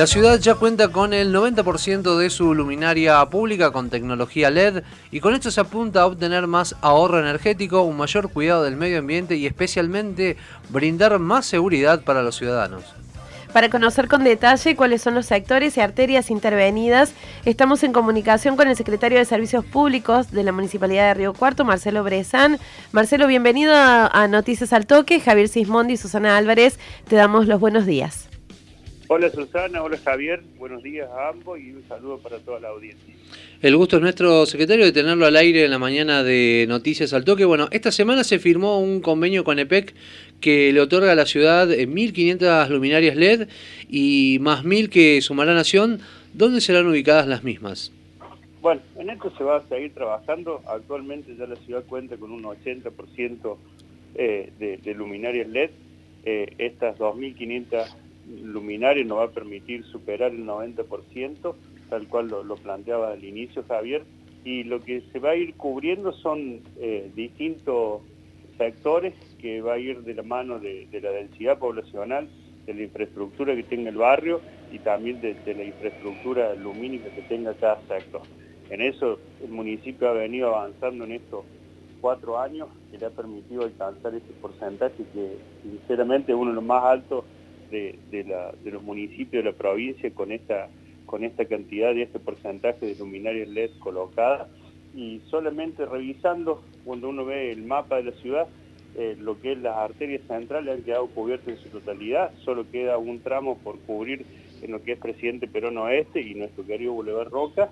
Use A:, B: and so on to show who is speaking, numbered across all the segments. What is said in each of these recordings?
A: La ciudad ya cuenta con el 90% de su luminaria pública con tecnología LED y con esto se apunta a obtener más ahorro energético, un mayor cuidado del medio ambiente y especialmente brindar más seguridad para los ciudadanos.
B: Para conocer con detalle cuáles son los sectores y arterias intervenidas, estamos en comunicación con el secretario de Servicios Públicos de la Municipalidad de Río Cuarto, Marcelo Brezán. Marcelo, bienvenido a, Noticias al Toque. Javier Sismondi y Susana Álvarez, te damos los buenos días.
C: Hola Susana, hola Javier, buenos días a ambos y un saludo para toda la audiencia.
A: El gusto es nuestro secretario de tenerlo al aire en la mañana de Noticias al Toque. Bueno, esta semana se firmó un convenio con EPEC que le otorga a la ciudad 1.500 luminarias LED y más 1.000 que sumará Nación. ¿Dónde serán ubicadas las mismas?
C: Bueno, en esto se va a seguir trabajando. Actualmente ya la ciudad cuenta con un 80% eh, de, luminarias LED. Eh, estas 2.500 luminario nos va a permitir superar el 90%, tal cual lo, planteaba al inicio Javier, y lo que se va a ir cubriendo son eh, distintos sectores que va a ir de la mano de, la densidad poblacional, de la infraestructura que tenga el barrio y también de, la infraestructura lumínica que tenga cada sector. En eso el municipio ha venido avanzando en estos cuatro años que le ha permitido alcanzar ese porcentaje que sinceramente es uno de los más altos de, los municipios de la provincia con esta, con esta cantidad y este porcentaje de luminarias LED colocadas y solamente revisando cuando uno ve el mapa de la ciudad eh, lo que es las arterias centrales han quedado cubiertas en su totalidad, solo queda un tramo por cubrir en lo que es Presidente Perón Oeste y nuestro querido Boulevard Roca,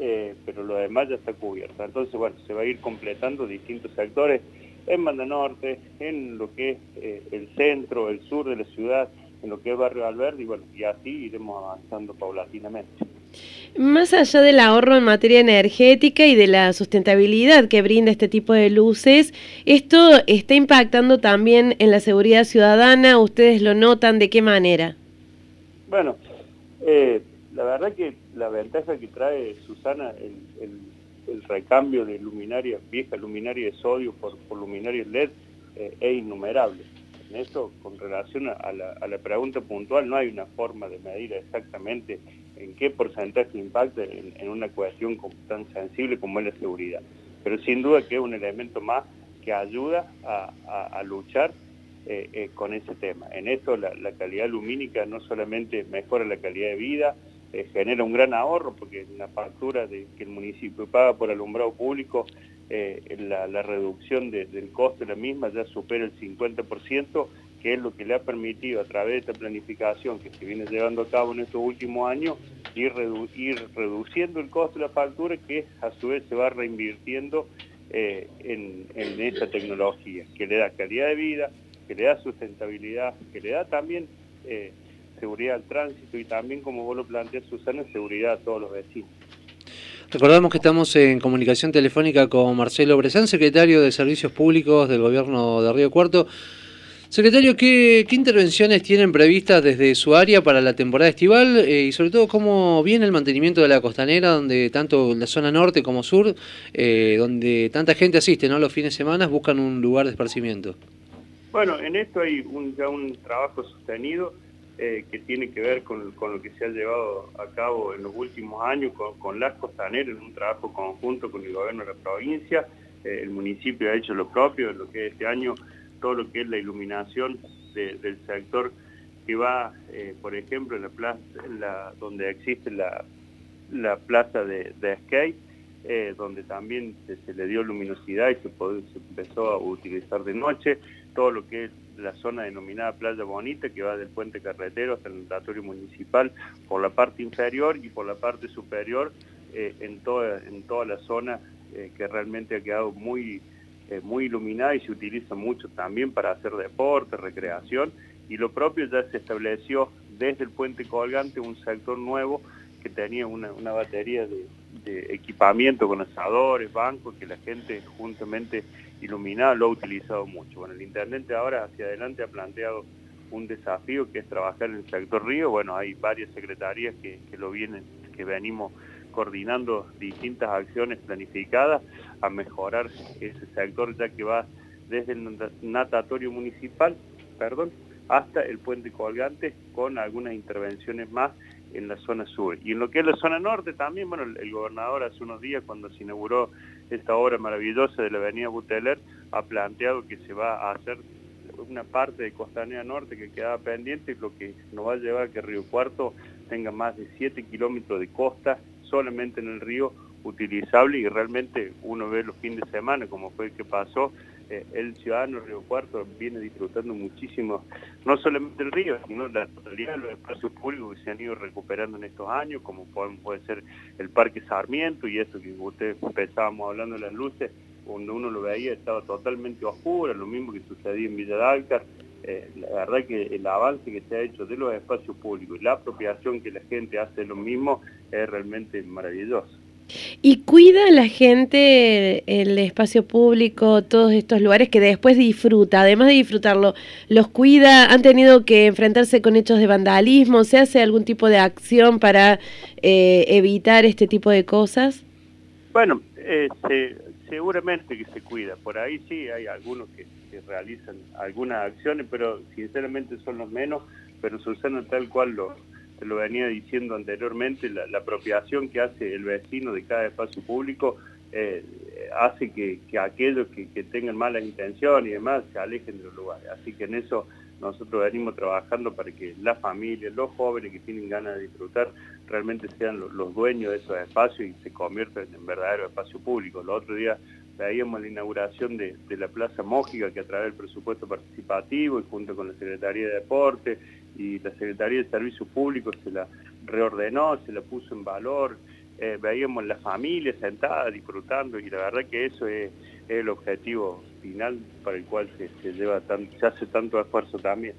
C: eh, pero lo demás ya está cubierto. Entonces, bueno, se va a ir completando distintos sectores en Banda Norte, en lo que es eh, el centro, el sur de la ciudad, en lo que es Barrio Alberdi, y bueno, y así iremos avanzando paulatinamente.
B: Más allá del ahorro en materia energética y de la sustentabilidad que brinda este tipo de luces, ¿esto está impactando también en la seguridad ciudadana? ¿Ustedes lo notan de qué manera?
C: Bueno, eh, la verdad que la ventaja que trae Susana, el, recambio de luminaria, vieja luminaria de sodio por, por luminarias LED, eh, es innumerable eso, con relación a la, pregunta puntual, no hay una forma de medir exactamente en qué porcentaje impacta en, una cuestión tan sensible como es la seguridad. Pero sin duda que es un elemento más que ayuda a, luchar eh, eh, con ese tema. En esto la, calidad lumínica no solamente mejora la calidad de vida, eh, genera un gran ahorro porque la factura de, que el municipio paga por alumbrado público eh, la, reducción del costo de la misma ya supera el 50%, que es lo que le ha permitido a través de esta planificación que se viene llevando a cabo en estos últimos años, ir, reduciendo el costo de la factura que a su vez se va reinvirtiendo eh, en, esta tecnología, que le da calidad de vida, que le da sustentabilidad, que le da también eh, seguridad al tránsito y también, como vos lo planteas, Susana, seguridad a todos los vecinos.
A: Recordamos que estamos en comunicación telefónica con Marcelo Brezán, secretario de Servicios Públicos del Gobierno de Río Cuarto. Secretario, ¿qué, intervenciones tienen previstas desde su área para la temporada estival eh, y sobre todo cómo viene el mantenimiento de la costanera, donde tanto la zona norte como sur, eh, donde tanta gente asiste ¿no? los fines de semana, buscan un lugar de esparcimiento?
C: Bueno, en esto hay ya un trabajo sostenido eh, que tiene que ver con, lo que se ha llevado a cabo en los últimos años con, las costaneras, en un trabajo conjunto con el gobierno de la provincia. Eh, el municipio ha hecho lo propio, en lo que este año todo lo que es la iluminación del sector que va, eh, por ejemplo, la plaza la, donde existe la, la plaza de, de skate, donde también se, le dio luminosidad y se, empezó a utilizar de noche, todo lo que es la zona denominada Playa Bonita, que va del puente carretero hasta el notatorio municipal, por la parte inferior y por la parte superior, eh, en, toda, en toda la zona eh, que realmente ha quedado muy, eh, muy iluminada y se utiliza mucho también para hacer deporte, recreación, y lo propio ya se estableció desde el puente colgante un sector nuevo que tenía una, batería de, de equipamiento con asadores, bancos, que la gente juntamente iluminada lo ha utilizado mucho. Bueno, el intendente ahora hacia adelante ha planteado un desafío que es trabajar en el sector río. Bueno, hay varias secretarías que, lo vienen, que venimos coordinando distintas acciones planificadas a mejorar ese sector, ya que va desde el natatorio municipal, perdón, hasta el puente colgante con algunas intervenciones más en la zona sur. Y en lo que es la zona norte también, bueno, el, gobernador hace unos días cuando se inauguró esta obra maravillosa de la avenida Buteler ha planteado que se va a hacer una parte de Costanera Norte que quedaba pendiente, lo que nos va a llevar a que Río Cuarto tenga más de 7 kilómetros de costa solamente en el río utilizable y realmente uno ve los fines de semana, como fue el que pasó, eh, el ciudadano Río Cuarto viene disfrutando muchísimo, no solamente el río, sino la totalidad de los espacios públicos que se han ido recuperando en estos años, como puede ser el Parque Sarmiento y eso que ustedes empezábamos hablando de las luces, cuando uno lo veía estaba totalmente oscuro, lo mismo que sucedía en Villa Dálcar, eh, la verdad que el avance que se ha hecho de los espacios públicos y la apropiación que la gente hace de lo mismo es realmente maravilloso.
B: ¿Y cuida la gente el espacio público, todos estos lugares que después disfruta? Además de disfrutarlo, ¿los cuida? ¿Han tenido que enfrentarse con hechos de vandalismo? ¿Se hace algún tipo de acción para eh, evitar este tipo de cosas?
C: Bueno, eh, seguramente que se cuida. Por ahí sí hay algunos que, realizan algunas acciones, pero sinceramente son los menos, pero Susana tal cual lo, te lo venía diciendo anteriormente, la, apropiación que hace el vecino de cada espacio público eh, hace que, aquellos que, tengan malas intenciones y demás se alejen de los lugares. Así que en eso nosotros venimos trabajando para que las familias, los jóvenes que tienen ganas de disfrutar, realmente sean los, dueños de esos espacios y se conviertan en verdaderos espacios públicos. El otro día veíamos la inauguración de, la Plaza Mógica que a través del presupuesto participativo y junto con la Secretaría de Deporte y la Secretaría de Servicios Públicos se la reordenó, se la puso en valor, eh, veíamos la familia sentada disfrutando y la verdad que eso es, el objetivo final para el cual se, lleva se hace tanto esfuerzo también.